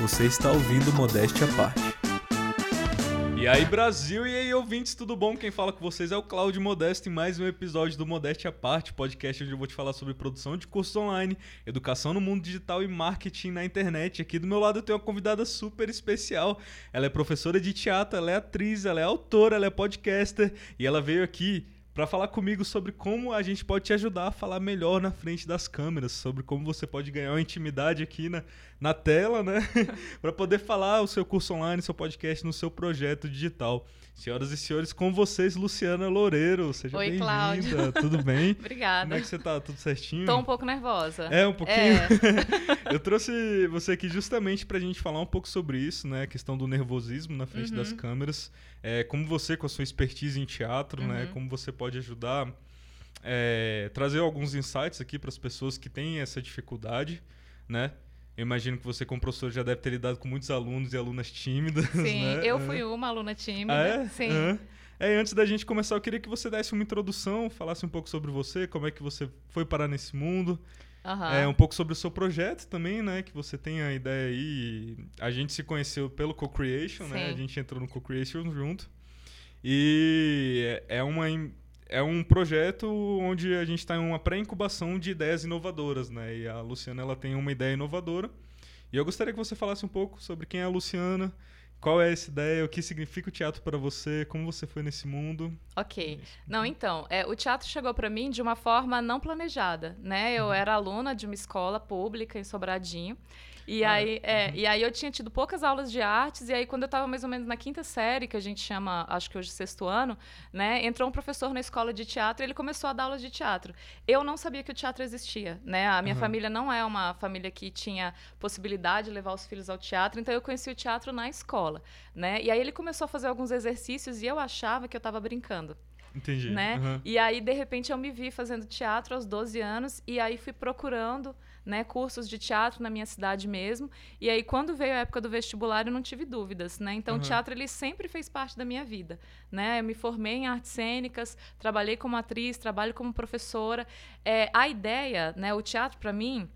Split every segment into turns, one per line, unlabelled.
Você está ouvindo Modéstia à Parte.
E aí, Brasil, e aí, ouvintes, tudo bom? Quem fala com vocês é o Cláudio Modesto em mais um episódio do Modéstia à Parte, podcast onde eu vou te falar sobre produção de cursos online, educação no mundo digital e marketing na internet. Aqui do meu lado eu tenho uma convidada super especial. Ela é professora de teatro, ela é atriz, ela é autora, ela é podcaster e ela veio aqui para falar comigo sobre como a gente pode te ajudar a falar melhor na frente das câmeras, sobre como você pode ganhar uma intimidade aqui na, na tela, né? para poder falar o seu curso online, seu podcast no seu projeto digital. Senhoras e senhores, com vocês, Luciana Loureiro. Seja bem-vinda. Tudo bem?
Obrigada.
Como é que você tá? Tudo certinho?
Tô um pouco nervosa.
É, um pouquinho? É. Eu trouxe você aqui justamente pra gente falar um pouco sobre isso, né? A questão do nervosismo na frente uhum. das câmeras. É, como você, com a sua expertise em teatro, né? uhum. né? Como você pode ajudar... É, trazer alguns insights aqui para as pessoas que têm essa dificuldade, né? Eu imagino que você, como professor, já deve ter lidado com muitos alunos e alunas tímidas.
Sim,
né?
eu fui uma aluna tímida.
Ah, é?
Sim.
É, antes da gente começar, eu queria que você desse uma introdução, falasse um pouco sobre você, como é que você foi parar nesse mundo. Uhum. É, um pouco sobre o seu projeto também, né? Que você tem a ideia aí. A gente se conheceu pelo Co-Creation, né? A gente entrou no Co-Creation junto. E é uma é um projeto onde a gente está em uma pré-incubação de ideias inovadoras, né? E a Luciana ela tem uma ideia inovadora. E eu gostaria que você falasse um pouco sobre quem é a Luciana, qual é essa ideia, o que significa o teatro para você, como você foi nesse mundo.
Ok. Não, então, é, o teatro chegou para mim de uma forma não planejada, né? Eu uhum. era aluna de uma escola pública em Sobradinho e, ah, aí, é, uhum. e aí eu tinha tido poucas aulas de artes, e aí quando eu estava mais ou menos na quinta série, que a gente chama, acho que hoje sexto ano, né, entrou um professor na escola de teatro e ele começou a dar aulas de teatro. Eu não sabia que o teatro existia, né? A minha uhum. família não é uma família que tinha possibilidade de levar os filhos ao teatro, então eu conheci o teatro na escola, né? E aí ele começou a fazer alguns exercícios e eu achava que eu estava brincando.
Entendi.
Né? Uhum. E aí, de repente, eu me vi fazendo teatro aos 12 anos e aí fui procurando né, cursos de teatro na minha cidade mesmo. E aí, quando veio a época do vestibular, eu não tive dúvidas, né? Então, uhum. o teatro, ele sempre fez parte da minha vida, né? Eu me formei em artes cênicas, trabalhei como atriz, trabalho como professora. É, a ideia, né, o teatro, para mim,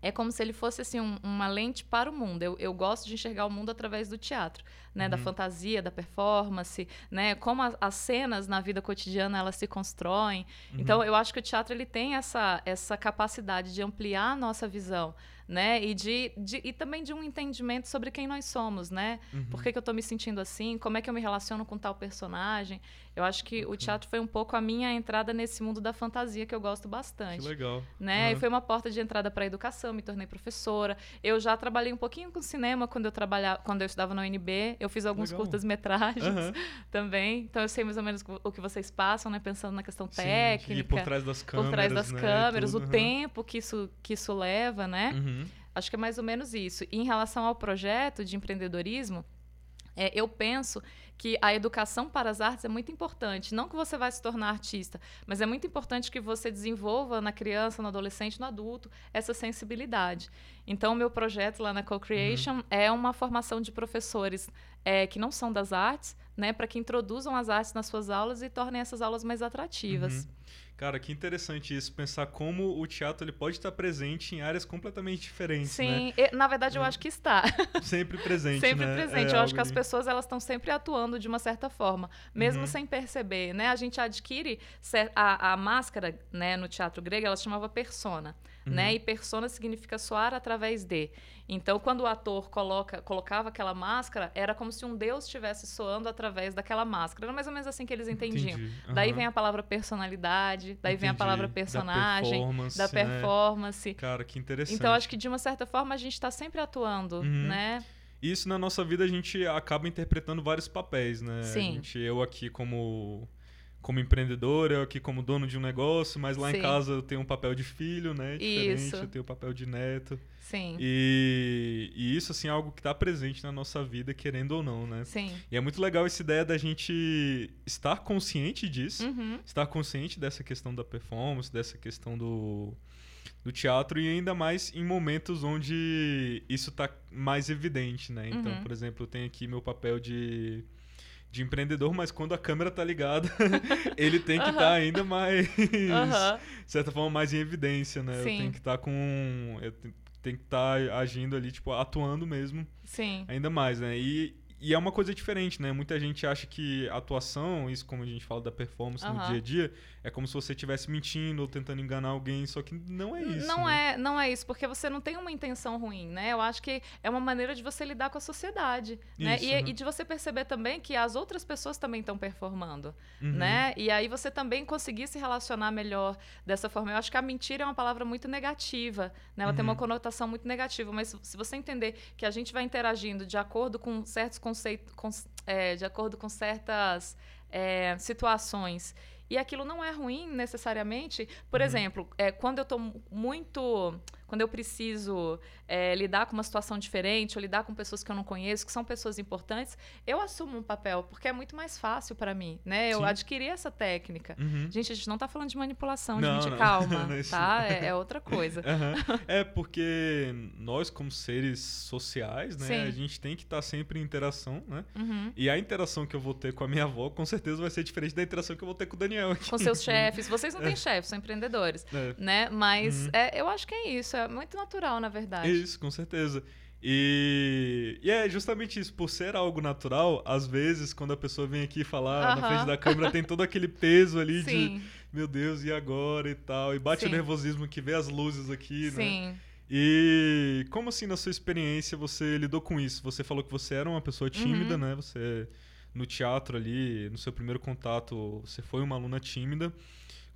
é como se ele fosse assim um, uma lente para o mundo. Eu, eu, gosto de enxergar o mundo através do teatro, né, uhum. da fantasia, da performance, né, como a, as cenas na vida cotidiana elas se constroem. Uhum. Então eu acho que o teatro ele tem essa essa capacidade de ampliar a nossa visão, né? E, de, de, e também de um entendimento sobre quem nós somos, né? Uhum. Por que, que eu estou me sentindo assim? Como é que eu me relaciono com tal personagem? Eu acho que o teatro foi um pouco a minha entrada nesse mundo da fantasia que eu gosto bastante.
Que legal.
Né? Uhum. E foi uma porta de entrada para a educação, me tornei professora. Eu já trabalhei um pouquinho com cinema quando eu trabalhava, quando eu estudava na UNB. Eu fiz alguns curtas-metragens uhum. também. Então eu sei mais ou menos o que vocês passam, né? Pensando na questão Sim, técnica.
E por trás das câmeras.
Por trás das
né?
câmeras, o tempo que isso, que isso leva, né? Uhum. Acho que é mais ou menos isso. E em relação ao projeto de empreendedorismo, é, eu penso que a educação para as artes é muito importante. Não que você vai se tornar artista, mas é muito importante que você desenvolva na criança, no adolescente, no adulto, essa sensibilidade. Então, o meu projeto lá na Co-Creation uhum. é uma formação de professores é, que não são das artes, né, para que introduzam as artes nas suas aulas e tornem essas aulas mais atrativas.
Uhum. Cara, que interessante isso, pensar como o teatro ele pode estar presente em áreas completamente diferentes,
Sim,
né?
na verdade eu acho que está.
Sempre presente,
Sempre
né?
presente. É eu acho que as pessoas elas estão sempre atuando de uma certa forma, mesmo
uhum.
sem perceber, né? A gente adquire a, a máscara, né, no teatro grego, ela chamava persona, né? uhum. né? E persona significa soar através de. Então, quando o ator coloca, colocava aquela máscara, era como se um deus estivesse soando através daquela máscara. Era mais ou menos assim que eles entendiam. Uhum. Daí vem a palavra personalidade, daí Entendi. vem a palavra personagem, da performance. Da performance. Né?
Cara, que interessante.
Então, acho que de uma certa forma a gente está sempre atuando, uhum. né?
Isso na nossa vida a gente acaba interpretando vários papéis, né?
Sim.
A gente, eu aqui como como empreendedor, eu aqui como dono de um negócio, mas lá Sim. em casa eu tenho um papel de filho, né? Diferente, isso. eu tenho um papel de neto.
Sim.
E, e isso, assim, é algo que está presente na nossa vida, querendo ou não, né?
Sim.
E é muito legal essa ideia da gente estar consciente disso,
uhum.
estar consciente dessa questão da performance, dessa questão do, do teatro e ainda mais em momentos onde isso está mais evidente, né? Então, uhum. por exemplo, eu tenho aqui meu papel de de empreendedor, mas quando a câmera tá ligada, ele tem que estar tá ainda mais, de certa forma, mais em evidência, né?
Sim.
Eu tenho que estar tá com... Eu tem que estar tá agindo ali, tipo, atuando mesmo.
Sim.
Ainda mais, né? E, e é uma coisa diferente, né? Muita gente acha que atuação, isso como a gente fala da performance no dia a dia, é como se você estivesse mentindo ou tentando enganar alguém, só que não é isso.
Não
né?
é, não é isso, porque você não tem uma intenção ruim, né? Eu acho que é uma maneira de você lidar com a sociedade, né?
Isso,
e,
né?
e de você perceber também que as outras pessoas também estão performando,
Uhum.
né? E aí você também conseguir se relacionar melhor dessa forma. Eu acho que a mentira é uma palavra muito negativa, né? Ela tem
Uhum.
uma conotação muito negativa, mas se você entender que a gente vai interagindo de acordo com certos conceitos, é, de acordo com certas é, situações e aquilo não é ruim necessariamente. Por
Uhum.
exemplo, é, quando eu estou muito. Quando eu preciso é, lidar com uma situação diferente, ou lidar com pessoas que eu não conheço, que são pessoas importantes, eu assumo um papel, porque é muito mais fácil para mim, né? Eu
Sim.
adquiri essa técnica.
Uhum.
Gente, a gente não está falando de manipulação,
Não,
gente,
não.
calma,
Não é
tá? É, é outra coisa.
Aham. É porque nós, como seres sociais, né,
Sim.
a gente tem que estar sempre em interação, né?
Uhum.
E a interação que eu vou ter com a minha avó, com certeza vai ser diferente da interação que eu vou ter com o Daniel aqui.
Com seus chefes. Vocês não têm chefes, são empreendedores.
É.
Né? Mas
Uhum.
é, eu acho que é isso. É muito natural, na verdade.
Isso, com certeza. E, e é justamente isso, por ser algo natural, às vezes, quando a pessoa vem aqui falar na frente da câmera, tem todo aquele peso ali
Sim,
de, meu Deus, e agora e tal. E bate o
Sim.
nervosismo que vê as luzes aqui, né?
sim.
E como assim, na sua experiência, você lidou com isso? Você falou que você era uma pessoa tímida,
Uhum.
né? Você, no teatro ali, no seu primeiro contato, você foi uma aluna tímida.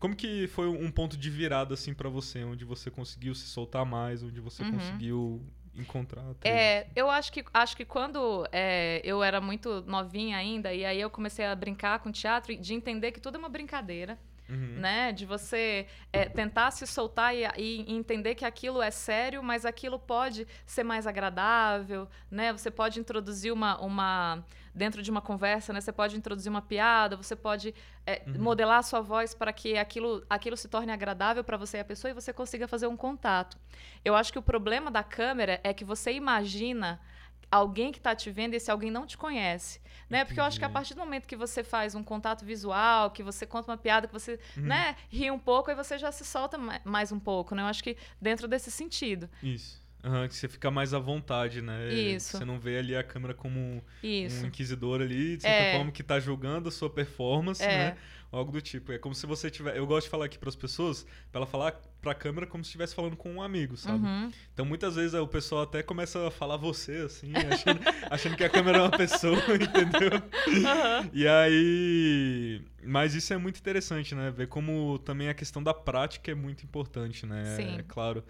Como que foi um ponto de virada, assim, pra você? Onde você conseguiu se soltar mais, onde você
Uhum.
conseguiu encontrar?
É, eu acho que, acho que quando é, eu era muito novinha ainda, e aí eu comecei a brincar com teatro, e de entender que tudo é uma brincadeira,
Uhum.
né? De você é, tentar se soltar e, e entender que aquilo é sério, mas aquilo pode ser mais agradável, né? Você pode introduzir uma, uma dentro de uma conversa, né? Você pode introduzir uma piada, você pode é,
Uhum.
modelar a sua voz para que aquilo, aquilo se torne agradável para você e a pessoa e você consiga fazer um contato. Eu acho que o problema da câmera é que você imagina alguém que está te vendo e esse alguém não te conhece, né? Porque eu acho que a partir do momento que você faz um contato visual, que você conta uma piada, que você,
Uhum.
né, ri um pouco, aí você já se solta ma- mais um pouco, né? Eu acho que dentro desse sentido.
Isso. Aham, que você fica mais à vontade, né?
Isso.
Você não vê ali a câmera como um,
Isso.
um inquisidor ali, de certa
É.
forma, que tá julgando a sua performance,
É.
né? Algo do tipo. É como se você tiver. Eu gosto de falar aqui pras pessoas, pra ela falar pra câmera como se estivesse falando com um amigo, sabe?
Uhum.
Então muitas vezes o pessoal até começa a falar você, assim, achando, achando que a câmera é uma pessoa, entendeu?
Aham.
E aí. Mas isso é muito interessante, né? Ver como também a questão da prática é muito importante, né?
Sim.
É claro.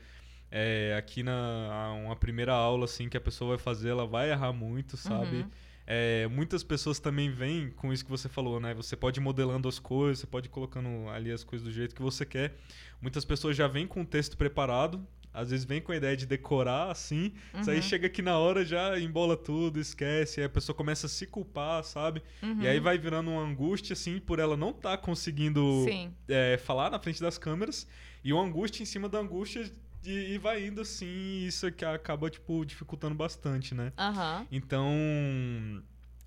É, aqui na uma primeira aula, assim, que a pessoa vai fazer, ela vai errar muito, sabe?
Uhum.
É, muitas pessoas também vêm com isso que você falou, né? Você pode ir modelando as coisas, você pode ir colocando ali as coisas do jeito que você quer. Muitas pessoas já vêm com o texto preparado, às vezes vem com a ideia de decorar, assim. Isso aí
Uhum.
chega aqui na hora, já embola tudo, esquece, aí a pessoa começa a se culpar, sabe?
Uhum.
E aí vai virando uma angústia, assim, por ela não estar conseguindo
Sim.
é, falar na frente das câmeras, e uma angústia em cima da angústia, e, e vai indo assim, e isso que acaba, tipo, dificultando bastante, né?
Aham.
Então,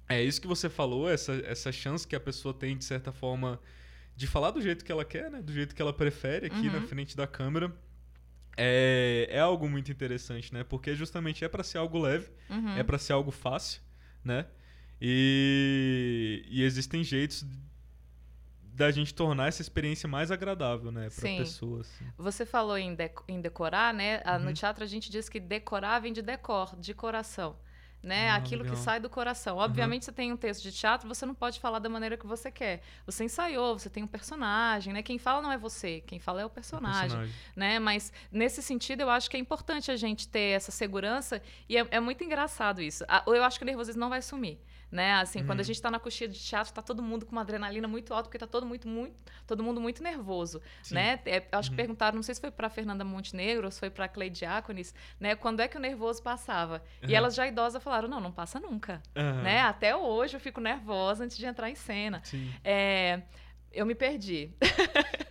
é isso que você falou, essa, essa chance que a pessoa tem, de certa forma, de falar do jeito que ela quer, né? Do jeito que ela prefere aqui na
Uhum.
frente da câmera. É, é algo muito interessante, né? Porque justamente é pra ser algo leve,
Uhum.
é pra ser algo fácil, né? E, e existem jeitos da gente tornar essa experiência mais agradável, né? Pra
Sim.
pessoa. assim.
Você falou em, dec- em decorar, né?
Uhum.
No teatro a gente diz que decorar vem de decor, de coração. Né?
Ah,
Aquilo
legal.
que sai do coração. Obviamente, você tem um texto de teatro, você não pode falar da maneira que você quer. Você ensaiou, você tem um personagem, né? Quem fala não é você, quem fala é o personagem.
Personagem.
né? Mas nesse sentido, eu acho que é importante a gente ter essa segurança e é, é muito engraçado isso. Eu acho que o nervosismo não vai sumir, né? Assim, quando a
Uhum.
gente tá na coxinha de teatro, tá todo mundo com uma adrenalina muito alta, porque tá todo muito, muito, todo mundo muito nervoso,
Sim.
né? É, acho que
Uhum.
perguntaram, não sei se foi para Fernanda Montenegro ou se foi para Clay Diáconis, né? Quando é que o nervoso passava?
Aham.
E elas já idosas falaram, não, não passa nunca,
Aham.
né? Até hoje eu fico nervosa antes de entrar em cena.
Sim.
É, Eu me perdi.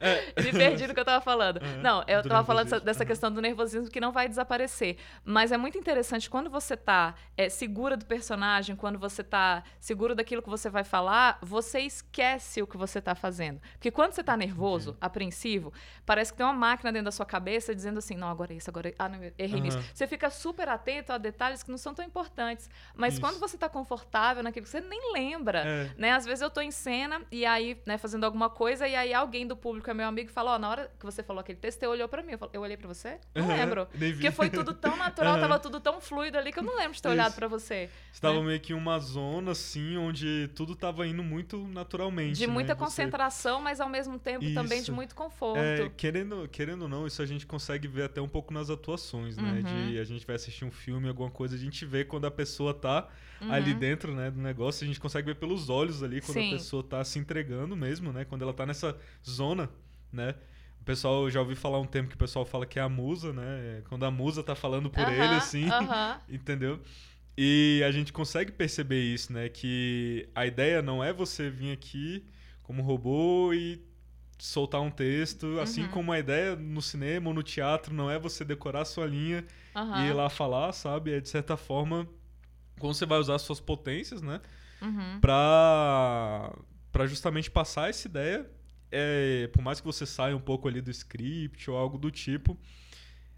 É. me perdi no que eu tava falando. Uhum. Não, eu tava falando dessa, dessa questão do nervosismo que não vai desaparecer. Mas é muito interessante quando você tá é, segura do personagem, quando você tá seguro daquilo que você vai falar, você esquece o que você tá fazendo. Porque quando você tá nervoso, uhum. apreensivo, parece que tem uma máquina dentro da sua cabeça dizendo assim: não, agora é isso, agora é... Ah, não, errei uhum. nisso. Você fica super atento a detalhes que não são tão importantes. Mas isso. quando você tá confortável naquilo que você nem lembra, é. né? Às vezes eu tô em cena e aí, né, fazendo alguma coisa, e aí alguém do público é meu amigo e fala: Ó, oh, na hora que você falou aquele texto, você olhou pra mim. Eu, falei, eu olhei pra você? Não uhum. lembro. Porque foi tudo tão natural, uhum. tava tudo tão fluido ali que eu não lembro de ter isso. olhado pra você.
Estava né? meio que uma zona, assim, onde tudo tava indo muito naturalmente.
De
né?
muita concentração, mas ao mesmo tempo isso. também de muito conforto. É,
querendo, querendo ou não, isso a gente consegue ver até um pouco nas atuações, né? Uhum. De a gente vai assistir um filme, alguma coisa, a gente vê quando a pessoa tá uhum. ali dentro, né, do negócio, a gente consegue ver pelos olhos ali quando Sim. a pessoa tá se entregando mesmo, né? Quando ela tá nessa zona, né? O pessoal já ouvi falar um tempo que o pessoal fala que é a musa, né? Quando a musa tá falando por ele, assim, entendeu? E a gente consegue perceber isso, né? Que a ideia não é você vir aqui como robô e soltar um texto, assim uhum. como a ideia no cinema ou no teatro não é você decorar sua linha uhum. e ir lá falar, sabe? É de certa forma como você vai usar suas potências, né? Uhum. Pra, pra justamente passar essa ideia. É, por mais que você saia um pouco ali do script ou algo do tipo,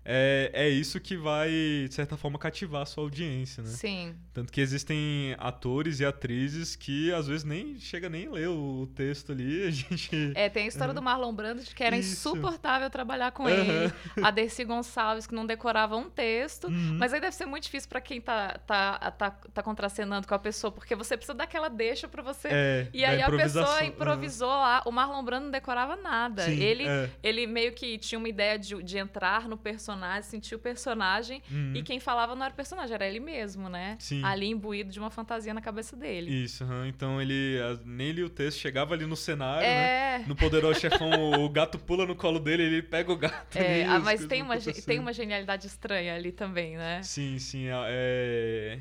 é, é isso que vai, de certa forma, cativar a sua audiência, né?
Sim.
Tanto que existem atores e atrizes que às vezes nem chega nem a ler o texto ali, a gente...
É, tem a história uhum. do Marlon Brando de que era isso. insuportável trabalhar com uhum. ele. A Dercy Gonçalves, que não decorava um texto. Uhum. Mas aí deve ser muito difícil para quem tá, tá, tá, tá contracenando com a pessoa, porque você precisa daquela deixa para você... É, e aí a pessoa improvisou lá. O Marlon Brando não decorava nada. Sim, ele, é. ele meio que tinha uma ideia de, de entrar no personagem personagem, sentir o personagem. Uhum. E quem falava não era o personagem, era ele mesmo, né? Sim. Ali imbuído de uma fantasia na cabeça dele.
Isso, uhum. então ele nem lia o texto, chegava ali no cenário, é... né? No Poderoso Chefão, o gato pula no colo dele, ele pega o gato.
É, ah, mas tem uma, tem uma genialidade estranha ali também, né?
Sim, sim. É, é,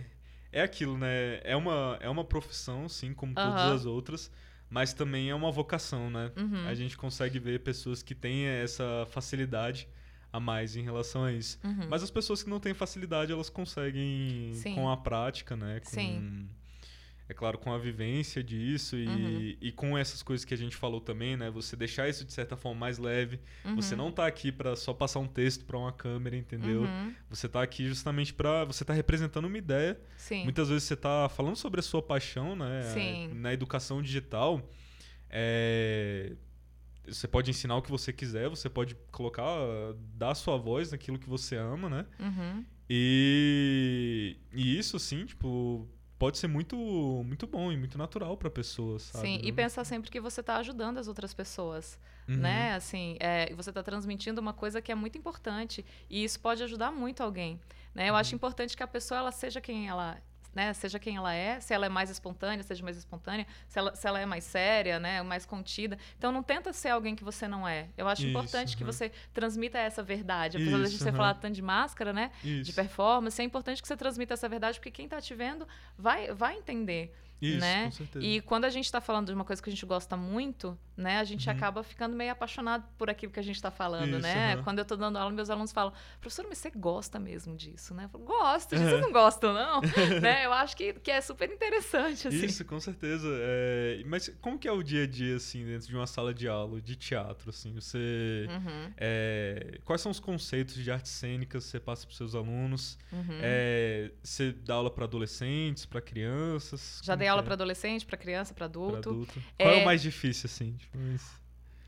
é aquilo, né? É uma, é uma profissão, sim, como uhum. todas as outras mas também é uma vocação, né? Uhum. A gente consegue ver pessoas que têm essa facilidade a mais em relação a isso. Uhum. Mas as pessoas que não têm facilidade, elas conseguem Sim. com a prática, né? Com, Sim. É claro, com a vivência disso e, uhum. e com essas coisas que a gente falou também, né? Você deixar isso de certa forma mais leve. Uhum. Você não tá aqui para só passar um texto para uma câmera, entendeu? Uhum. Você tá aqui justamente para você tá representando uma ideia.
Sim.
Muitas vezes você tá falando sobre a sua paixão, né?
Sim.
Na educação digital. É, você pode ensinar o que você quiser, você pode colocar, dar a sua voz naquilo que você ama, né?
Uhum.
E, e isso, assim, tipo, pode ser muito muito bom e muito natural para pessoas, sabe?
Sim, e pensar sempre que você está ajudando as outras pessoas, uhum. né? Assim, é, você está transmitindo uma coisa que é muito importante e isso pode ajudar muito alguém, né? Eu uhum. acho importante que a pessoa ela seja quem ela né? Seja quem ela é, se ela é mais espontânea, seja mais espontânea, se ela, se ela é mais séria, né? Mais contida. Então não tenta ser alguém que você não é. Eu acho Isso, importante uhum. que você transmita essa verdade. Apesar Isso, de você uhum. falar tanto de máscara, né? Isso. De performance, é importante que você transmita essa verdade, porque quem está te vendo vai, vai entender.
Isso,
né?
com certeza.
E quando a gente está falando de uma coisa que a gente gosta muito, né? A gente uhum. acaba ficando meio apaixonado por aquilo que a gente está falando, Isso, né? Uhum. Quando eu estou dando aula, meus alunos falam, professor, mas você gosta mesmo disso, né? Eu falo, gosto, vocês não gostam, não? né? Eu acho que, que é super interessante, assim.
Isso, com certeza. É... Mas como que é o dia a dia, assim, dentro de uma sala de aula, de teatro, assim? Você... Uhum. É... Quais são os conceitos de artes cênicas que você passa para seus alunos? Uhum. É... Você dá aula para adolescentes, para crianças?
Já dei aula para adolescente, para criança, para adulto.
adulto. Qual é... é o mais difícil, assim? Tipo,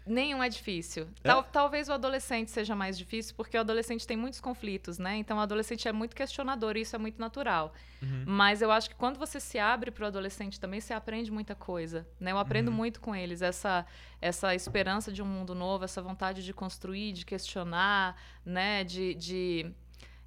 Nenhum é difícil. É? Tal, talvez o adolescente seja mais difícil, porque o adolescente tem muitos conflitos, né? Então o adolescente é muito questionador e isso é muito natural. Uhum. Mas eu acho que quando você se abre para o adolescente também, você aprende muita coisa. Né? Eu aprendo uhum. muito com eles. Essa, essa esperança de um mundo novo, essa vontade de construir, de questionar, né? De. de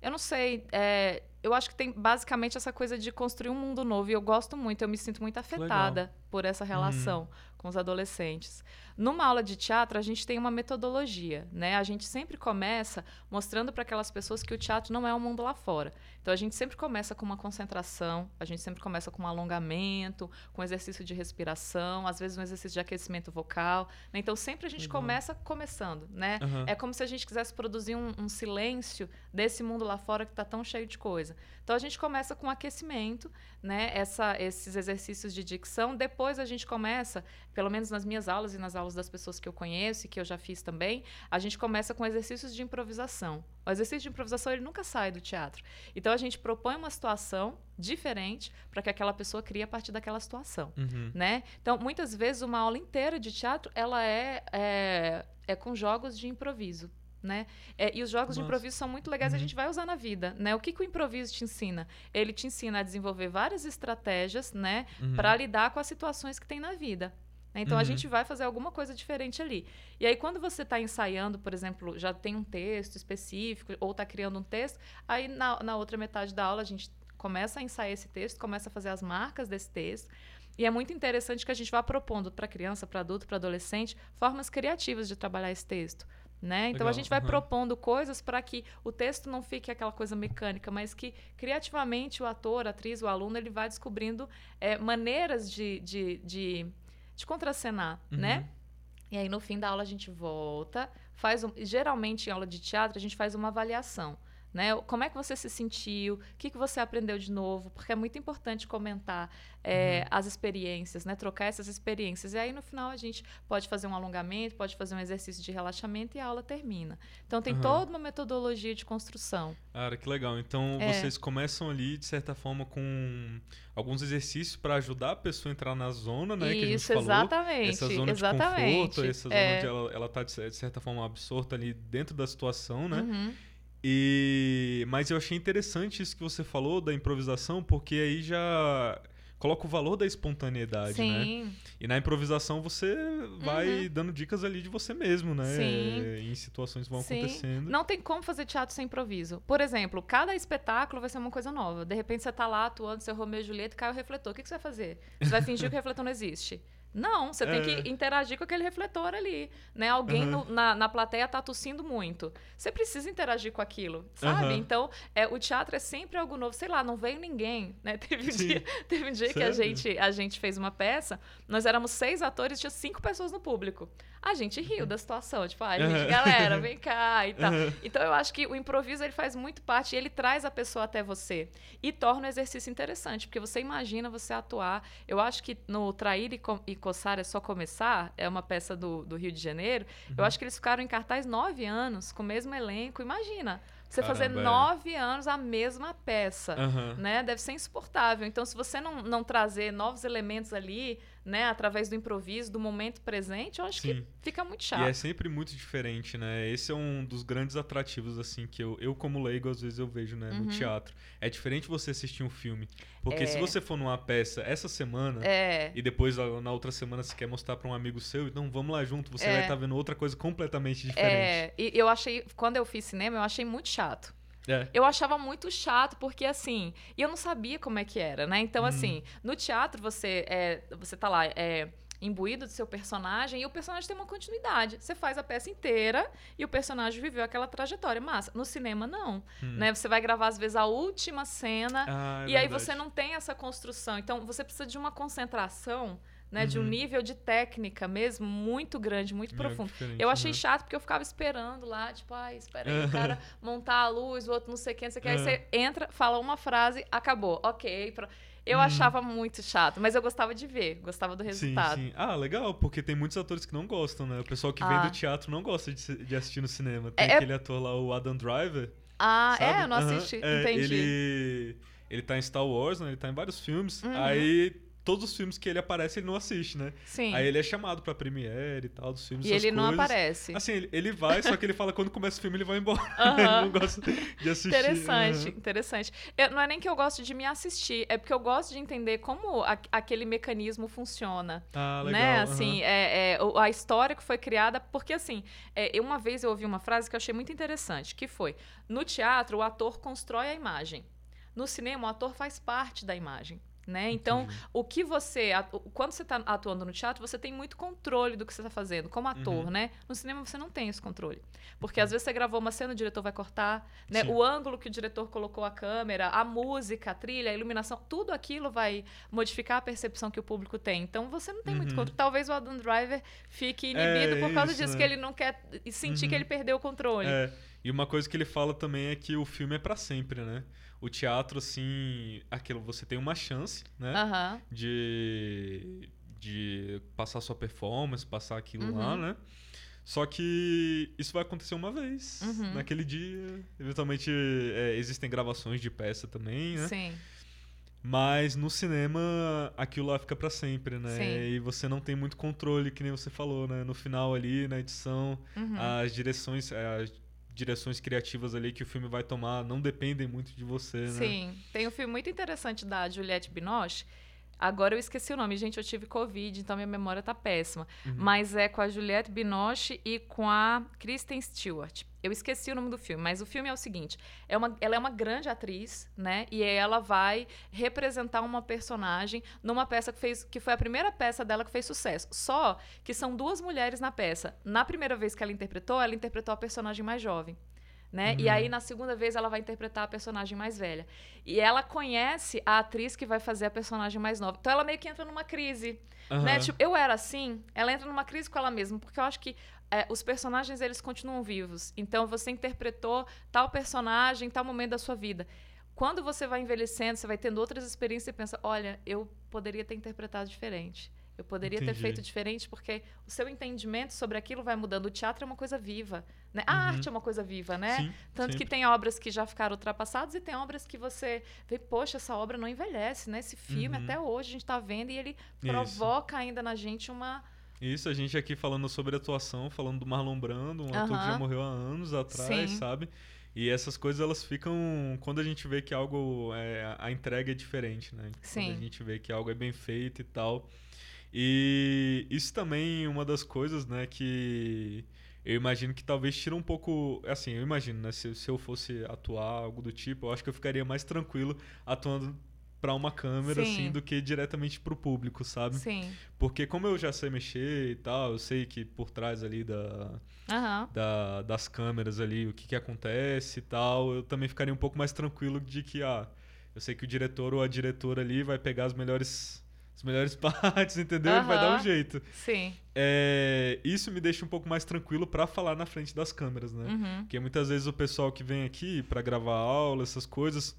eu não sei. É, eu acho que tem basicamente essa coisa de construir um mundo novo. E eu gosto muito, eu me sinto muito afetada
Legal.
por essa relação com os adolescentes. Numa aula de teatro, a gente tem uma metodologia, né? A gente sempre começa mostrando para aquelas pessoas que o teatro não é um mundo lá fora. Então a gente sempre começa com uma concentração, a gente sempre começa com um alongamento, com exercício de respiração, às vezes um exercício de aquecimento vocal. né? Então sempre a gente
Legal.
começa começando, né?
Aham.
É como se a gente quisesse produzir um, um silêncio desse mundo lá fora que está tão cheio de coisa. Então a gente começa com aquecimento, né? Essa, esses exercícios de dicção. Depois a gente começa, pelo menos nas minhas aulas e nas aulas das pessoas que eu conheço e que eu já fiz também, a gente começa com exercícios de improvisação. O exercício de improvisação ele nunca sai do teatro. Então a gente propõe uma situação diferente para que aquela pessoa crie a partir daquela situação
Uhum.
né? Então, muitas vezes, uma aula inteira de teatro, ela é, é, é com jogos de improviso, né? É, e os jogos de
Massa.
improviso são muito legais e a
Uhum.
gente vai usar na vida, né? O que, que o improviso te ensina? Ele te ensina a desenvolver várias estratégias, né?
Uhum.
Para lidar com as situações que tem na vida. Né? Então, a
Uhum.
gente vai fazer alguma coisa diferente ali. E aí, quando você está ensaiando, por exemplo, já tem um texto específico ou está criando um texto, aí na, na outra metade da aula a gente começa a ensaiar esse texto, começa a fazer as marcas desse texto. E é muito interessante que a gente vá propondo para criança, para adulto, para adolescente, formas criativas de trabalhar esse texto. Né? Então a
Legal,
gente vai
aham.
propondo coisas para que o texto não fique aquela coisa mecânica, mas que criativamente o ator, a atriz, o aluno, ele vai descobrindo é, maneiras de, de, de, de contracenar,
Uhum.
né? E aí, no fim da aula, a gente volta, faz um. Geralmente, em aula de teatro, a gente faz uma avaliação. Né? Como é que você se sentiu? O que, que você aprendeu de novo? Porque é muito importante comentar é, as experiências, né? trocar essas experiências. E aí, no final, a gente pode fazer um alongamento, pode fazer um exercício de relaxamento e a aula termina. Então, tem
Aham.
toda uma metodologia de construção.
Cara, que legal. Então
É.
vocês começam ali, de certa forma, com alguns exercícios para ajudar a pessoa a entrar na zona, né? que a gente
Isso,
falou.
exatamente.
Essa zona
exatamente.
de conforto, essa zona
É.
onde ela, tá, cer- de certa forma, absorta ali dentro da situação, né?
Uhum.
E mas eu achei interessante isso que você falou da improvisação, porque aí já coloca o valor da espontaneidade, né?
Sim.
E na improvisação você vai
Uhum.
dando dicas ali de você mesmo, né?
Sim.
Em situações que vão
Sim.
acontecendo.
Não tem como fazer teatro sem improviso. Por exemplo, cada espetáculo vai ser uma coisa nova. De repente você tá lá atuando seu Romeu e Julieta e cai o refletor. O que, que você vai fazer? Você vai fingir que o refletor não existe? Não, você tem
É.
que interagir com aquele refletor ali. Né? Alguém
Aham.
no- na, na plateia tá tossindo muito. Você precisa interagir com aquilo, sabe?
Aham.
Então, é, o teatro é sempre algo novo. Sei lá, não veio ninguém. Né? Teve, um
Sim.
dia, teve um dia que a
Sério?
gente, a gente fez uma peça, nós éramos seis atores, tinha cinco pessoas no público. A gente riu da situação, tipo, ah, gente, galera, vem cá e tal. Então eu acho que o improviso ele faz muito parte, ele traz a pessoa até você e torna o exercício interessante, porque você imagina você atuar. Eu acho que no Trair e, Co e Coçar é só começar, é uma peça do, do Rio de Janeiro.
Uhum.
Eu acho que eles ficaram em cartaz nove anos com o mesmo elenco. Imagina, você fazer
Caramba, é.
nove anos a mesma peça.
Aham.
Né? Deve ser insuportável. Então, se você não, não trazer novos elementos ali, né, através do improviso, do momento presente, eu acho
Sim.
que fica muito
E
chato.
é sempre muito diferente, né? Esse é um dos grandes atrativos, assim, que eu, eu como leigo, às vezes eu vejo, né, no
Uhum.
teatro. É diferente você assistir um filme. Porque
É.
se você for numa peça essa semana,
É.
e depois na outra semana você quer mostrar pra um amigo seu, então vamos lá junto, você
É.
vai estar vendo outra coisa completamente diferente.
É, e eu achei, quando eu fiz cinema, eu achei muito chato.
É.
Eu achava muito chato, porque assim, e eu não sabia como é que era, né? Então,
Hum.
assim, no teatro você é, você tá lá, é imbuído do seu personagem e o personagem tem uma continuidade. Você faz a peça inteira e o personagem viveu aquela trajetória. Massa. No cinema, não.
Hum.
Né? Você vai gravar, às vezes, a última cena
Ah, é
e aí
verdade.
você não tem essa construção. Então, você precisa de uma concentração, né? De um
Uhum.
nível de técnica mesmo muito grande, muito
É
profundo. Eu achei
né?
chato porque eu ficava esperando lá, tipo, ai, espera aí, o cara montar a luz, o outro não sei o que, não sei o que. Aí você entra, fala uma frase, acabou, ok. pro- Eu
Uhum.
achava muito chato, mas eu gostava de ver, gostava do
Sim,
resultado.
sim. Ah, legal, porque tem muitos atores que não gostam, né? O pessoal que vem
Ah.
do teatro não gosta de, de assistir no cinema. Tem
É- é-
aquele ator lá, o Adam Driver.
Ah,
sabe?
é? Eu não assisti,
É,
entendi.
Ele, ele tá em Star Wars, né? Ele tá em vários filmes.
Uhum.
Aí, todos os filmes que ele aparece, ele não assiste, né?
Sim.
Aí ele é chamado pra premiere e tal, dos filmes,
e ele não
coisas.
aparece.
Assim, ele, ele vai, só que ele fala quando começa o filme ele vai embora. Ele não gosta de assistir.
Interessante, interessante. Eu- não é nem que eu gosto de me assistir, é porque eu gosto de entender como a- aquele mecanismo funciona.
Ah, legal.
né? Assim, é, é, a história que foi criada, porque assim, é, uma vez eu ouvi uma frase que eu achei muito interessante, que foi: no teatro o ator constrói a imagem. No cinema, o ator faz parte da imagem. Né? Então,
Entendi.
o que você. Quando você está atuando no teatro, você tem muito controle do que você está fazendo, como ator,
Uhum.
né? No cinema você não tem esse controle. Porque às vezes você gravou uma cena, o diretor vai cortar, né?
Sim.
O ângulo que o diretor colocou a câmera, a música, a trilha, a iluminação, tudo aquilo vai modificar a percepção que o público tem. Então você não tem muito
Uhum.
controle. Talvez o Adam Driver fique inibido
É,
por causa
isso,
disso,
né?
que ele não quer sentir que
Uhum.
ele perdeu o controle.
É, e uma coisa que ele fala também é que o filme é pra sempre, né? O teatro, assim, aquilo, você tem uma chance, né?
Aham.
De, de passar sua performance, passar aquilo lá,
Uhum.
né? Só que isso vai acontecer uma vez,
Uhum.
naquele dia. Eventualmente é, existem gravações de peça também, né?
Sim.
Mas no cinema aquilo lá fica pra sempre, né?
Sim.
E você não tem muito controle, que nem você falou, né? No final ali, na edição,
Uhum.
as direções, as direções criativas ali que o filme vai tomar não dependem muito de você, né?
Sim. Tem um filme muito interessante da Juliette Binoche. Agora eu esqueci o nome. Gente, eu tive Covid, então minha memória tá péssima.
Uhum.
Mas é com a Juliette Binoche e com a Kristen Stewart. Eu esqueci o nome do filme, mas o filme é o seguinte: é uma, ela é uma grande atriz, né? E ela vai representar uma personagem numa peça que fez. que foi a primeira peça dela que fez sucesso. Só que são duas mulheres na peça. Na primeira vez que ela interpretou, ela interpretou a personagem mais jovem. Né? E
Uhum.
aí, na segunda vez, ela vai interpretar a personagem mais velha. E ela conhece a atriz que vai fazer a personagem mais nova. Então, ela meio que entra numa crise.
Aham.
Né? Tipo, eu era assim, ela entra numa crise com ela mesma, porque eu acho que é, os personagens, eles continuam vivos. Então, você interpretou tal personagem em tal momento da sua vida. Quando você vai envelhecendo, você vai tendo outras experiências e pensa, olha, eu poderia ter interpretado diferente. Eu poderia ter
Entendi.
feito diferente, porque o seu entendimento sobre aquilo vai mudando. O teatro é uma coisa viva, né? A
Uhum.
arte é uma coisa viva, né?
Sim,
Tanto que
sempre.
tem obras que já ficaram ultrapassadas e tem obras que você vê, poxa, essa obra não envelhece, né? Esse filme
Uhum.
até hoje a gente tá vendo e ele
Isso.
provoca ainda na gente uma.
Isso, a gente aqui falando sobre atuação, falando do Marlon Brando, um ator que já morreu há anos atrás,
Sim.
sabe? E essas coisas elas ficam quando a gente vê que algo é, a entrega é diferente, né?
Sim.
Quando a gente vê que algo é bem feito e tal. E isso também é uma das coisas, né, que eu imagino que talvez tira um pouco, assim, eu imagino, né, se, se eu fosse atuar algo do tipo, eu acho que eu ficaria mais tranquilo atuando pra uma câmera
Sim.
assim do que diretamente pro público, sabe?
Sim.
Porque como eu já sei mexer e tal, eu sei que por trás ali da,
Aham.
da- das câmeras ali o que, que acontece e tal, eu também ficaria um pouco mais tranquilo de que, ah, eu sei que o diretor ou a diretora ali vai pegar as melhores, as melhores partes, entendeu? Ele vai dar um jeito.
Sim.
É, isso me deixa um pouco mais tranquilo pra falar na frente das câmeras, né?
Uhum.
Porque muitas vezes o pessoal que vem aqui pra gravar aula, essas coisas,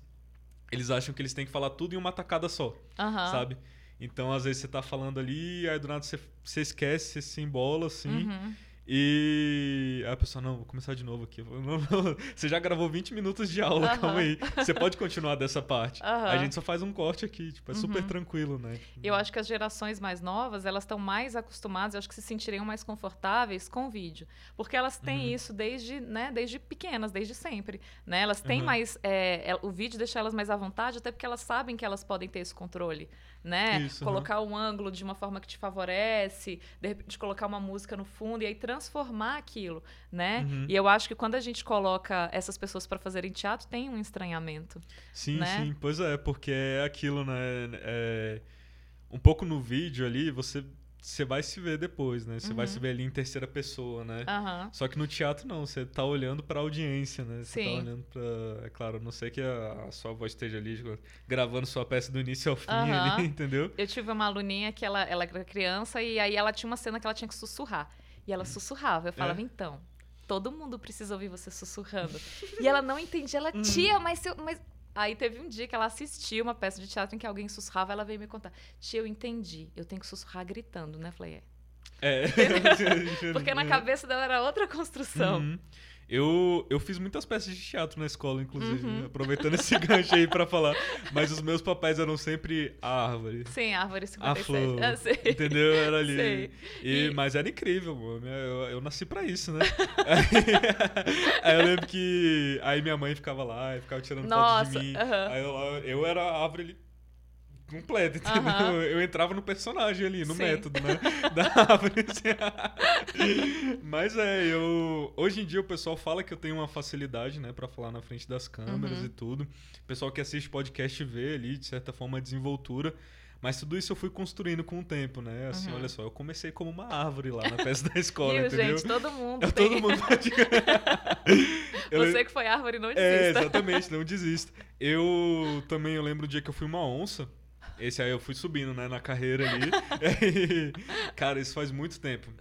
eles acham que eles têm que falar tudo em uma tacada só
Aham.
sabe? Então, às vezes, você tá falando ali, aí do nada você, você esquece, você se embola, assim,
Uhum.
E a pessoa, não, vou começar de novo aqui. Falo, Não, não, você já gravou 20 minutos de aula, calma aí. Você pode continuar dessa parte. A gente só faz um corte aqui, tipo, é super
Uhum.
tranquilo, né?
Eu acho que as gerações mais novas, elas estão mais acostumadas, eu acho que se sentiriam mais confortáveis com o vídeo. Porque elas têm
Uhum.
isso desde, né, desde pequenas, desde sempre. Né? Elas têm
Uhum.
mais. é, o vídeo deixa elas mais à vontade, até porque elas sabem que elas podem ter esse controle. Né?
Isso,
colocar um ângulo de uma forma que te favorece, de repente colocar uma música no fundo e aí transformar aquilo. Né?
Uhum.
E eu acho que quando a gente coloca essas pessoas para fazerem teatro, tem um estranhamento.
Sim,
né?
sim, pois é, porque é aquilo, né? É, um pouco no vídeo ali, você, você vai se ver depois, né? Você vai
Uhum.
se ver ali em terceira pessoa, né?
Aham.
Só que no teatro não, você tá olhando pra audiência, né? Você
Sim.
tá olhando pra. É claro, a não sei que a, a sua voz esteja ali tipo, gravando sua peça do início ao fim
Aham.
ali, entendeu?
Eu tive uma aluninha que ela, ela era criança e aí ela tinha uma cena que ela tinha que sussurrar. E ela sussurrava. Eu falava,
É.
então, todo mundo precisa ouvir você sussurrando. e ela não entendia. Ela,
Hum.
tia, mas, eu- mas... Aí teve um dia que ela assistiu uma peça de teatro em que alguém sussurrava, ela veio me contar. Tia, eu entendi. Eu tenho que sussurrar gritando, né? Falei, é.
É.
Porque na cabeça dela era outra construção.
Uhum. Eu, eu fiz muitas peças de teatro na escola, inclusive,
Uhum.
né? aproveitando esse gancho aí pra falar. Mas os meus papéis eram sempre a árvore.
Sim, Árvore
A
57.
flor,
Ah, sei.
entendeu? Era ali.
Sei.
E,
E-
Mas era incrível, mano. Eu, eu nasci pra isso, né? aí, aí eu lembro que aí minha mãe ficava lá e ficava tirando foto
Nossa,
de mim.
aham.
Aí eu, eu era a árvore ali completa, entendeu?
Aham.
Eu entrava no personagem ali, no
Sim.
método, né? Da árvore. Mas é, eu. Hoje em dia o pessoal fala que eu tenho uma facilidade, né, pra falar na frente das câmeras
Uhum.
e tudo. O pessoal que assiste podcast vê ali, de certa forma, a desenvoltura. Mas tudo isso eu fui construindo com o tempo, né? Assim,
Uhum.
olha só, eu comecei como uma árvore lá na peça da escola,
Viu,
entendeu?
gente? Todo mundo
Eu-
tem.
todo mundo pode. Eu-
Você que foi árvore, não
é,
desista.
exatamente, não desista. Eu também, eu lembro o dia que eu fui uma onça. Esse aí eu fui subindo, né, na carreira ali. E, cara, isso faz muito tempo.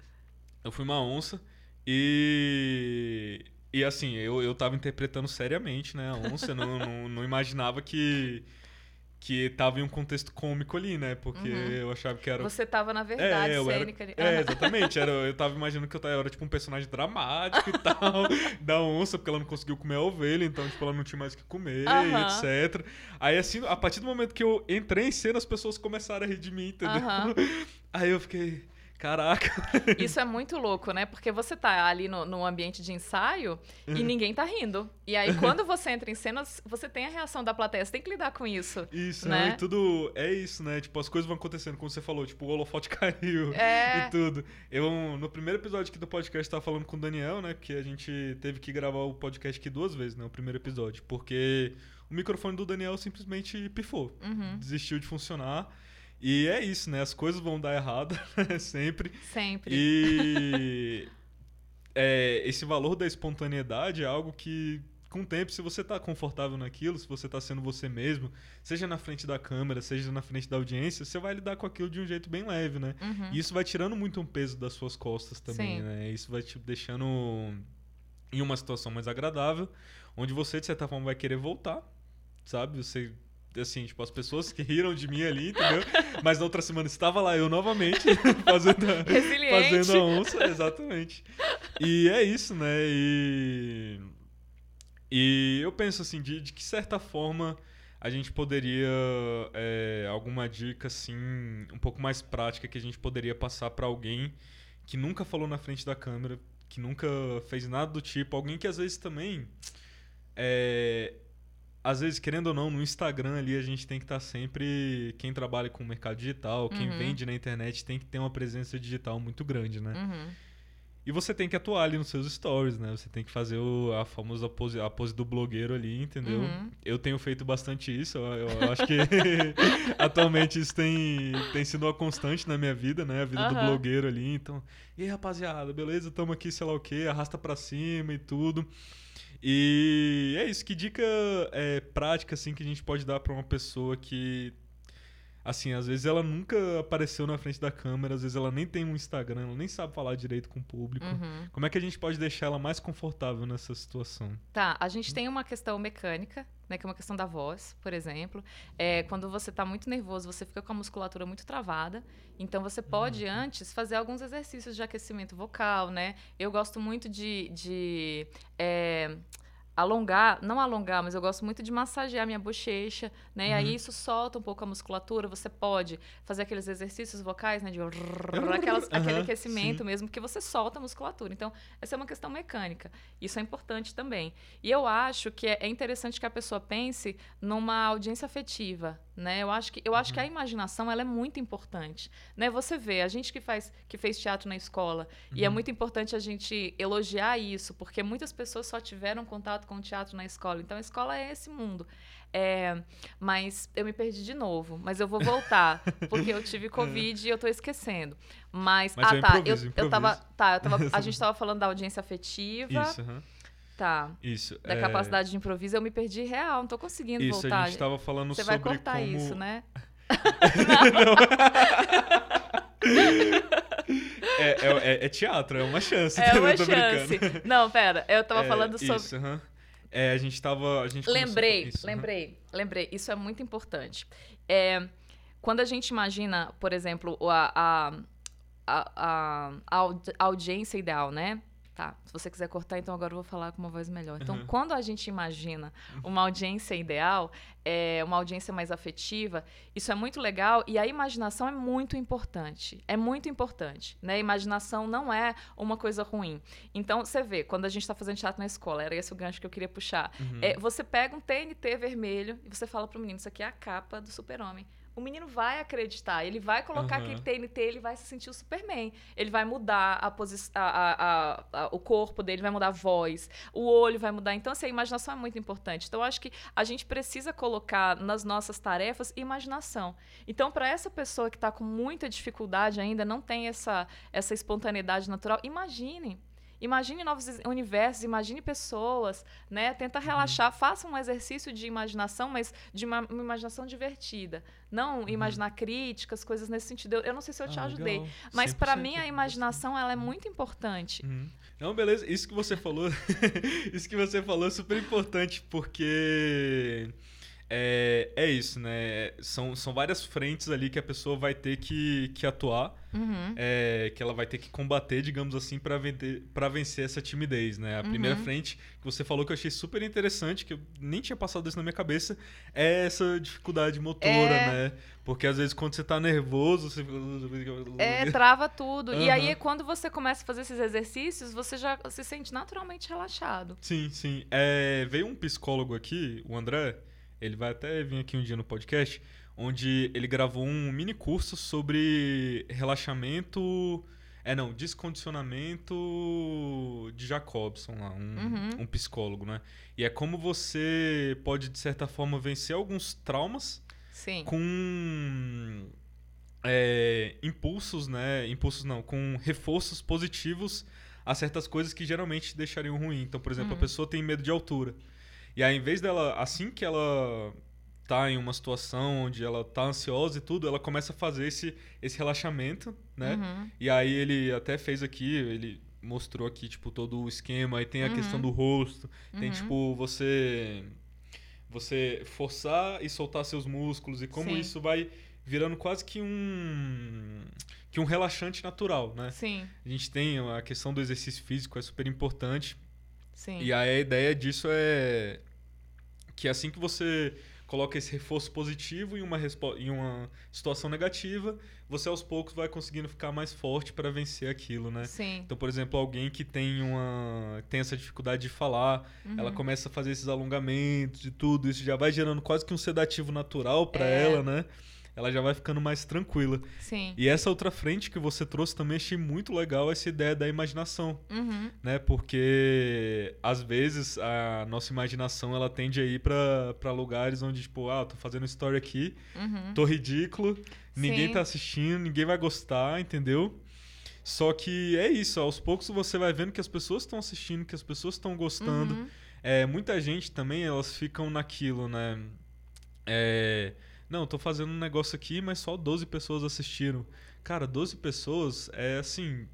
Eu fui uma onça e. E assim, eu, eu tava interpretando seriamente, né, a onça. eu não, não, não imaginava que. Que tava em um contexto cômico ali, né? Porque
Uhum.
eu achava que era.
Você tava, na verdade,
É, eu era-
cênica ali.
É, exatamente. Era, eu tava imaginando que eu, tava, eu era tipo um personagem dramático e tal, da onça, porque ela não conseguiu comer a ovelha, então, tipo, ela não tinha mais o que comer,
Aham.
etc. Aí, assim, a partir do momento que eu entrei em cena, as pessoas começaram a rir de mim, entendeu?
Aham.
Aí eu fiquei, caraca.
Isso é muito louco, né? Porque você tá ali no, no ambiente de ensaio
Uhum.
e ninguém tá rindo. E aí, quando você entra em cena, você tem a reação da plateia. Você tem que lidar com isso.
Isso,
Né?
né? E tudo é isso, né? Tipo, as coisas vão acontecendo, como você falou, tipo, o holofote caiu
É.
e tudo. Eu, no primeiro episódio aqui do podcast, tava falando com o Daniel, né? Que a gente teve que gravar o podcast aqui duas vezes, né? O primeiro episódio. Porque o microfone do Daniel simplesmente pifou.
Uhum.
Desistiu de funcionar. E é isso, né? As coisas vão dar errado, sempre.
Sempre.
E é, esse valor da espontaneidade é algo que, com o tempo, se você tá confortável naquilo, se você tá sendo você mesmo, seja na frente da câmera, seja na frente da audiência, você vai lidar com aquilo de um jeito bem leve, né?
Uhum.
E isso vai tirando muito um peso das suas costas também,
Sim.
né? Isso vai te deixando em uma situação mais agradável, onde você, de certa forma, vai querer voltar, sabe? Você, assim, tipo, as pessoas que riram de mim ali, entendeu? Mas na outra semana estava lá eu novamente, fazendo a, fazendo a onça, exatamente. E é isso, né? E, e eu penso assim, de, de que certa forma a gente poderia é, alguma dica assim um pouco mais prática que a gente poderia passar para alguém que nunca falou na frente da câmera, que nunca fez nada do tipo, alguém que às vezes também é, às vezes, querendo ou não, no Instagram ali a gente tem que estar sempre. Quem trabalha com o mercado digital, quem
Uhum.
vende na internet, tem que ter uma presença digital muito grande, né?
Uhum.
E você tem que atuar ali nos seus stories, né? Você tem que fazer o- a famosa pose, a pose do blogueiro ali, entendeu?
Uhum.
Eu tenho feito bastante isso. Eu, eu acho que atualmente isso tem, tem sido uma constante na minha vida, né? A vida do blogueiro ali. Então, e aí, rapaziada, beleza? Tamo aqui, sei lá o quê, arrasta pra cima e tudo. E é isso. Que dica é, prática, assim, que a gente pode dar pra uma pessoa que Assim, às vezes ela nunca apareceu na frente da câmera, às vezes ela nem tem um Instagram, ela nem sabe falar direito com o público.
Uhum.
Como é que a gente pode deixar ela mais confortável nessa situação?
Tá, a gente tem uma questão mecânica, né, que é uma questão da voz, por exemplo. É, quando você está muito nervoso, você fica com a musculatura muito travada. Então, você pode, antes, fazer alguns exercícios de aquecimento vocal, né? Eu gosto muito de... de é, alongar, não alongar, mas eu gosto muito de massagear minha bochecha, né? E aí isso solta um pouco a musculatura. Você pode fazer aqueles exercícios vocais, né? De aquelas, aquele
Aham,
aquecimento
sim.
mesmo, que você solta a musculatura. Então, essa é uma questão mecânica. Isso é importante também. E eu acho que é é interessante que a pessoa pense numa audiência afetiva, né? Eu acho que eu acho que a imaginação ela é muito importante, né? Você vê a gente que faz que fez teatro na escola e é muito importante a gente elogiar isso, porque muitas pessoas só tiveram contato com o teatro na escola. Então a escola é esse mundo. É, mas eu me perdi de novo, mas eu vou voltar, porque eu tive Covid e eu tô esquecendo. Mas,
Mas
ah,
eu
tá,
improviso,
eu, eu tava,
improviso.
tá, eu tava, a gente tava falando da audiência afetiva.
Isso, aham.
Tá.
Isso.
Da
é,
capacidade de improviso, eu me perdi real, não tô conseguindo
Isso,
voltar.
a gente tava falando
Você
sobre
vai cortar
como...
isso, né?
É, é, é- é teatro, é uma chance.
É uma chance.
brincando.
Não, pera, eu tava
É,
falando sobre.
Isso, aham. É, a gente tava... A gente
Lembrei,
isso,
lembrei, lembrei. Isso é muito importante. É, quando a gente imagina, por exemplo, a, a, a, a audiência ideal, né? Tá, se você quiser cortar, então agora eu vou falar com uma voz melhor. Então,
Uhum.
quando a gente imagina uma audiência ideal, é, uma audiência mais afetiva, isso é muito legal e a imaginação é muito importante. É muito importante, né? Imaginação não é uma coisa ruim. Então, você vê, quando a gente está fazendo teatro na escola, era esse o gancho que eu queria puxar.
Uhum.
É, você pega um TNT vermelho e você fala pro menino, isso aqui é a capa do super-homem. O menino vai acreditar, ele vai colocar
Aham.
aquele TNT, ele vai se sentir o Superman. Ele vai mudar a posi- a- a- a- a- o corpo dele, vai mudar a voz, o olho vai mudar. Então, assim, a imaginação é muito importante. Então, eu acho que a gente precisa colocar nas nossas tarefas imaginação. Então, para essa pessoa que está com muita dificuldade ainda, não tem essa, essa espontaneidade natural, imagine. Imagine novos universos, imagine pessoas, né? Tenta
Uhum.
relaxar, faça um exercício de imaginação, mas de uma, uma imaginação divertida. Não imaginar críticas, coisas nesse sentido. Eu, eu não sei se eu te
Uhum. Ah,
ajudei,
legal.
mas para
100%
mim a imaginação ela é muito importante.
Uhum. Não, beleza. Isso que você falou, isso que você falou é super importante, porque é, é isso, né? São, são várias frentes ali que a pessoa vai ter que, que atuar,
Uhum.
é, que ela vai ter que combater, digamos assim, para vencer, pra vencer essa timidez, né? A primeira
Uhum.
frente que você falou que eu achei super interessante, que eu nem tinha passado isso na minha cabeça, é essa dificuldade motora,
É.
né? Porque às vezes quando você tá nervoso, você
É, trava tudo. E
Aham.
aí, quando você começa a fazer esses exercícios, você já se sente naturalmente relaxado.
Sim, sim. É, veio um psicólogo aqui, o André, ele vai até vir aqui um dia no podcast, onde ele gravou um mini curso sobre relaxamento. É, não, descondicionamento de Jacobson lá, um,
Uhum.
um psicólogo, né? E é como você pode, de certa forma, vencer alguns traumas
Sim.
com é, impulsos, né? Impulsos não, com reforços positivos a certas coisas que geralmente deixariam ruim. Então, por exemplo, a
Uhum.
pessoa tem medo de altura. E aí, em vez dela, assim que ela tá em uma situação onde ela tá ansiosa e tudo, ela começa a fazer esse, esse relaxamento, né?
Uhum.
E aí ele até fez aqui, ele mostrou aqui, tipo, todo o esquema, aí tem a
Uhum.
questão do rosto, tem,
Uhum.
tipo, você você forçar e soltar seus músculos e como
Sim.
isso vai virando quase que um que um relaxante natural, né?
Sim,
A gente tem a questão do exercício físico, é super importante.
Sim.
E aí a ideia disso é que assim que você coloca esse reforço positivo em uma, em uma situação negativa, você aos poucos vai conseguindo ficar mais forte para vencer aquilo, né?
Sim.
Então, por exemplo, alguém que tem uma tem essa dificuldade de falar,
Uhum.
ela começa a fazer esses alongamentos e tudo, isso já vai gerando quase que um sedativo natural para
É.
ela, né? Ela já vai ficando mais tranquila.
Sim.
E essa outra frente que você trouxe também achei muito legal essa ideia da imaginação
Uhum.
né? Porque às vezes a nossa imaginação ela tende a ir pra pra lugares onde, tipo, ah, tô fazendo story aqui,
Uhum.
tô ridículo, ninguém
Sim.
tá assistindo, ninguém vai gostar, entendeu? Só que é isso, aos poucos você vai vendo que as pessoas estão assistindo, que as pessoas estão gostando.
Uhum.
É, muita gente também, elas ficam naquilo, né? É, não, tô fazendo um negócio aqui, mas só 12 pessoas assistiram. Cara, 12 pessoas é assim.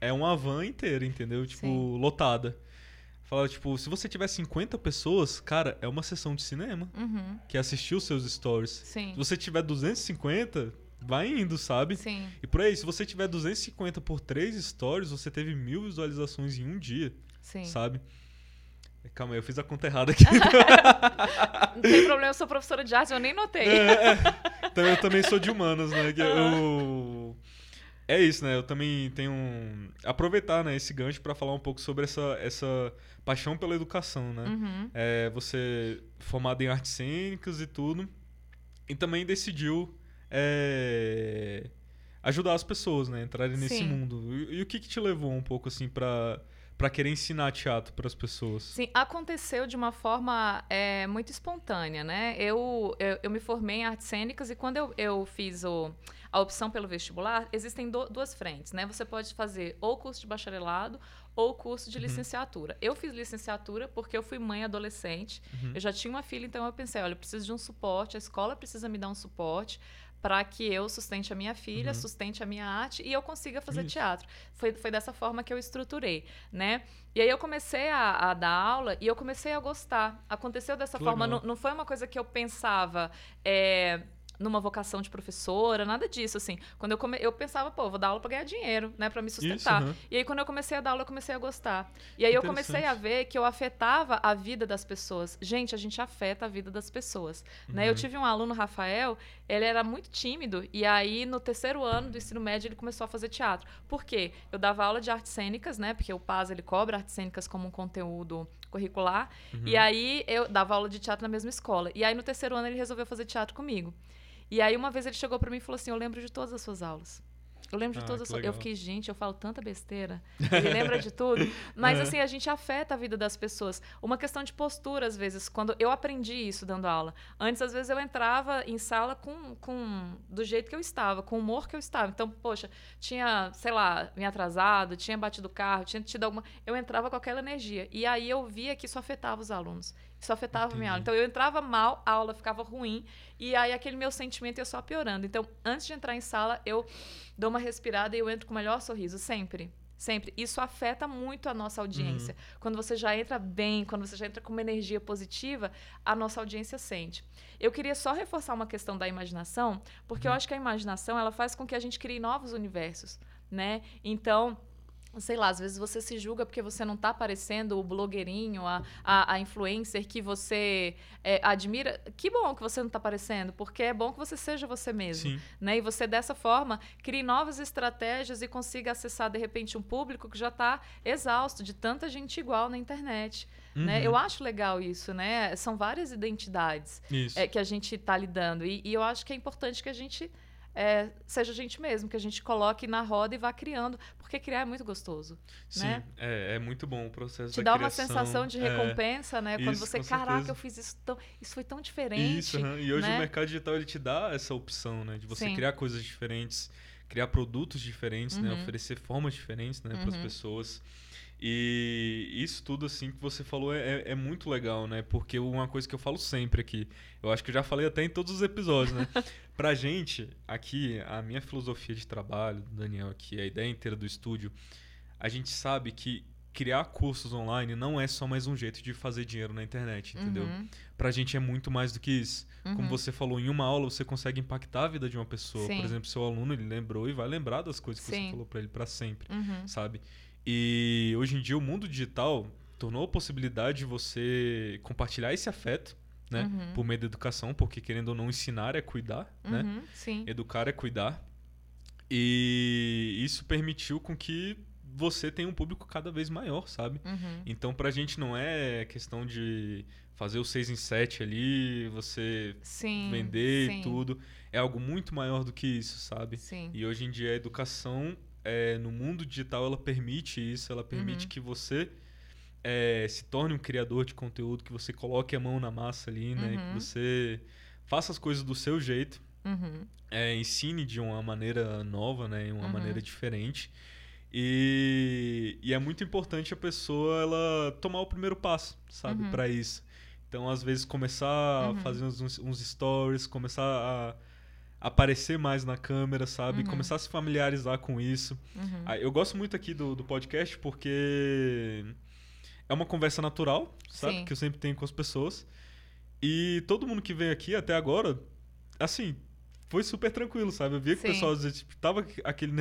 É uma van inteira, entendeu? Tipo,
Sim.
lotada. Fala, tipo, se você tiver 50 pessoas, cara, é uma sessão de cinema
Uhum.
que assistiu seus stories.
Sim.
Se você tiver 250, vai indo, sabe?
Sim.
E por aí, se você tiver 250 por 3 stories, você teve mil visualizações em um dia,
Sim.
sabe? Calma aí, eu fiz a conta errada aqui.
Não tem problema, eu sou professora de arte, eu nem notei.
É, é. Então, eu também sou de humanas, né? Eu... É isso, né? Eu também tenho um... aproveitar, né, esse gancho para falar um pouco sobre essa, essa paixão pela educação, né?
Uhum.
É, você formado em artes cênicas e tudo, e também decidiu é, ajudar as pessoas, né, entrarem nesse
Sim.
mundo. E, e o que, que te levou um pouco assim para para querer ensinar teatro para as pessoas?
Sim, aconteceu de uma forma é, muito espontânea, né? Eu, eu, eu me formei em artes cênicas e quando eu, eu fiz o, a opção pelo vestibular, existem do- duas frentes, né? Você pode fazer ou curso de bacharelado ou curso de licenciatura. Eu fiz licenciatura porque eu fui mãe adolescente, eu já tinha uma filha, então eu pensei, olha, eu preciso de um suporte, a escola precisa me dar um suporte para que eu sustente a minha filha, sustente a minha arte e eu consiga fazer
Isso.
teatro. Foi, foi dessa forma que eu estruturei, né? E aí eu comecei a, a dar aula e eu comecei a gostar. Aconteceu dessa
Que
forma, não, não foi uma coisa que eu pensava. é, numa vocação de professora, nada disso, assim. Quando eu come... eu pensava, pô, vou dar aula para ganhar dinheiro, né, para me sustentar. Isso, uhum. E aí quando eu comecei a dar aula, eu comecei a gostar. E aí eu comecei a ver que eu afetava a vida das pessoas. Gente, a gente afeta a vida das pessoas, uhum. né? Eu uhum. tive um aluno, Rafael, ele era muito tímido e aí no terceiro ano do ensino médio ele começou a fazer teatro. Por quê? Eu dava aula de artes cênicas, né? Porque o PAS ele cobra artes cênicas como um conteúdo curricular. Uhum. E aí eu dava aula de teatro na mesma escola. E aí no terceiro ano ele resolveu fazer teatro comigo. E aí uma vez ele chegou para mim e falou assim: "Eu lembro de todas as suas aulas". Eu lembro de ah, todas as Eu fiquei, gente, eu falo tanta besteira. Ele lembra de tudo. Mas, é. assim, a gente afeta a vida das pessoas. Uma questão de postura, às vezes. Quando eu aprendi isso dando aula. Antes, às vezes, eu entrava em sala com, com do jeito que eu estava, com o humor que eu estava. Então, poxa, tinha, sei lá, me atrasado, tinha batido o carro, tinha tido alguma. Eu entrava com aquela energia. E aí eu via que isso afetava os alunos. Isso afetava Entendi. minha aula. Então eu entrava mal, a aula ficava ruim, e aí aquele meu sentimento ia só piorando. Então, antes de entrar em sala, eu dou uma respirada e eu entro com o melhor sorriso, sempre. Sempre. Isso afeta muito a nossa audiência. Uhum. Quando você já entra bem, quando você já entra com uma energia positiva, a nossa audiência sente. Eu queria só reforçar uma questão da imaginação, porque uhum. eu acho que a imaginação ela faz com que a gente crie novos universos, né? Então, sei lá, às vezes você se julga porque você não está parecendo o blogueirinho, a, a, a influencer que você é, admira. Que bom que você não está parecendo, porque é bom que você seja você mesmo. Sim. Né? E você, dessa forma, crie novas estratégias e consiga acessar, de repente, um público que já está exausto de tanta gente igual na internet. Né? Uhum. Né? Eu acho legal isso, né? São várias identidades é, que a gente está lidando. E, e eu acho que é importante que a gente é, seja a gente mesmo, que a gente coloque na roda e vá criando, porque criar é muito gostoso.
Sim,
né?
é, é muito bom o processo
Te dá criação, uma sensação de é, recompensa, é, né? Quando isso, você, caraca, certeza. eu fiz isso tão. Isso foi tão diferente. Isso,
uhum. e hoje né? o mercado digital ele te dá essa opção, né? De você Sim. criar coisas diferentes, criar produtos diferentes, né? uhum. né? Oferecer formas diferentes né? Uhum. para as pessoas. E isso tudo, assim, que você falou é, é, é, muito legal, né? Porque uma coisa que eu falo sempre aqui, eu acho que eu já falei até em todos os episódios, né? pra gente, aqui, a minha filosofia de trabalho, do Daniel aqui, a ideia inteira do estúdio, a gente sabe que criar cursos online não é só mais um jeito de fazer dinheiro na internet, entendeu? Uhum. Pra gente é muito mais do que isso. Uhum. Como você falou, em uma aula você consegue impactar a vida de uma pessoa. Sim. Por exemplo, seu aluno, ele lembrou e vai lembrar das coisas que Sim. você falou para ele para sempre, uhum. sabe? E hoje em dia o mundo digital tornou a possibilidade de você compartilhar esse afeto, né? Uhum. Por meio da educação, porque querendo ou não ensinar é cuidar, né?
uhum, né? Sim.
Educar é cuidar. E isso permitiu com que você tenha um público cada vez maior, sabe? Uhum. Então pra gente não é questão de fazer o 6 em 7 ali, você sim, vender sim. e tudo. É algo muito maior do que isso, sabe?
Sim.
E hoje em dia a educação é, no mundo digital ela permite isso, ela permite uhum. que você é, se torne um criador de conteúdo, que você coloque a mão na massa ali, né? Uhum. Que você faça as coisas do seu jeito, uhum. é, ensine de uma maneira nova, né? Uma uhum. maneira diferente. E, e, é muito importante a pessoa ela tomar o primeiro passo, sabe, uhum. para isso. Então, às vezes, começar a uhum. fazer uns, uns stories, começar a aparecer mais na câmera, sabe? Uhum. Começar a se familiarizar com isso. Uhum. Ah, eu gosto muito aqui do, do podcast porque é uma conversa natural, sabe? Sim. Que eu sempre tenho com as pessoas. E todo mundo que vem aqui até agora, assim, foi super tranquilo, sabe? Eu via que Sim. o pessoal tipo, tava aquele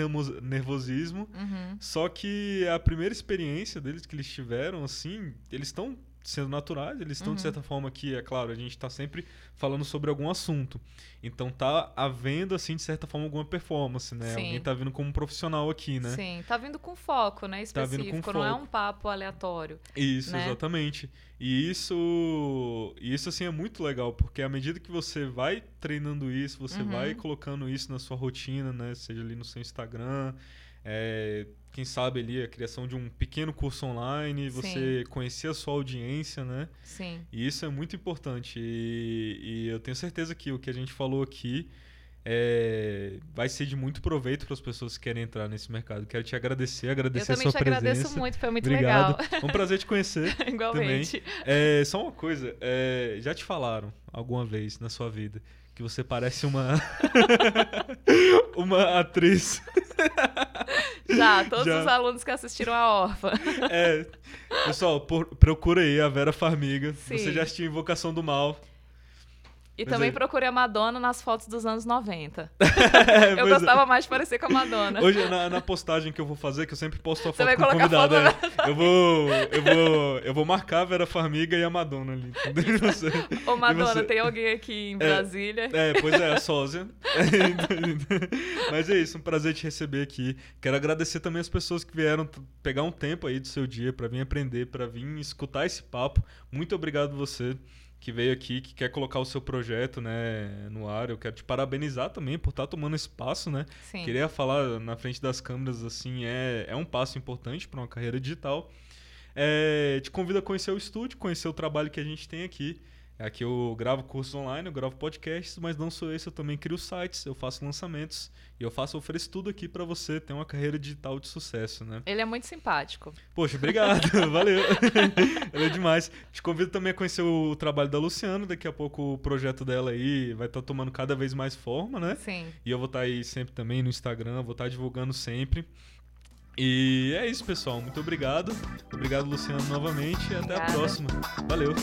nervosismo, uhum. só que a primeira experiência deles que eles tiveram, assim, eles estão sendo naturais, eles estão, uhum. de certa forma, aqui, é claro, a gente está sempre falando sobre algum assunto. Então tá havendo, assim, de certa forma, alguma performance, né? Sim. Alguém tá vindo como um profissional aqui, né?
Sim, tá vindo com foco, né? Específico, tá vindo com não é foco. é um papo aleatório.
Isso, né? exatamente. E isso, isso, assim, é muito legal, porque à medida que você vai treinando isso, você uhum. vai colocando isso na sua rotina, né? Seja ali no seu Instagram, é, quem sabe ali a criação de um pequeno curso online, você Sim. conhecer a sua audiência, né?
Sim.
E isso é muito importante. E, e eu tenho certeza que o que a gente falou aqui é, vai ser de muito proveito para as pessoas que querem entrar nesse mercado. Quero te agradecer, agradecer a sua presença. Eu também te agradeço
muito, foi muito
Obrigado.
legal.
Foi um prazer te conhecer.
Igualmente.
Também. É, só uma coisa, é, já te falaram alguma vez na sua vida que você parece uma uma atriz.
Já, todos Já. os alunos que assistiram a Orfa.
É. Pessoal, por, procura aí a Vera Farmiga. Sim. Você já assistiu Invocação do Mal.
E também
é-
procurei a Madonna nas fotos dos anos 90.
É,
Eu
é.
gostava mais de parecer com a Madonna.
Hoje, na, na postagem que eu vou fazer, que eu sempre posto a
Você
foto
vai
com o
colocar
convidado,
foto
é, eu vou, eu vou, eu vou marcar a Vera Farmiga e a Madonna ali. Você-
Ô, Madonna,
você-
tem alguém aqui em Brasília?
É, pois é, a sósia. Mas é isso, um prazer te receber aqui. Quero agradecer também as pessoas que vieram pegar um tempo aí do seu dia pra vir aprender, pra vir escutar esse papo. Muito obrigado você que veio aqui, que quer colocar o seu projeto, né, no ar. Eu quero te parabenizar também por estar tomando espaço, né?
Sim.
Queria falar na frente das câmeras, assim, é, é um passo importante para uma carreira digital. É, te convido a conhecer o estúdio, conhecer o trabalho que a gente tem aqui. Aqui eu gravo cursos online, eu gravo podcasts, mas não sou esse, eu também crio sites, eu faço lançamentos e eu faço, ofereço tudo aqui para você ter uma carreira digital de sucesso, né?
Ele é muito simpático.
Poxa, obrigado, valeu. Ela é demais. Te convido também a conhecer o trabalho da Luciana, daqui a pouco o projeto dela aí vai estar tomando cada vez mais forma, né?
Sim.
E eu vou estar aí sempre também no Instagram, vou estar divulgando sempre. E é isso, pessoal. Muito obrigado. Obrigado, Luciano, novamente. E até
Obrigada.
a próxima. Valeu.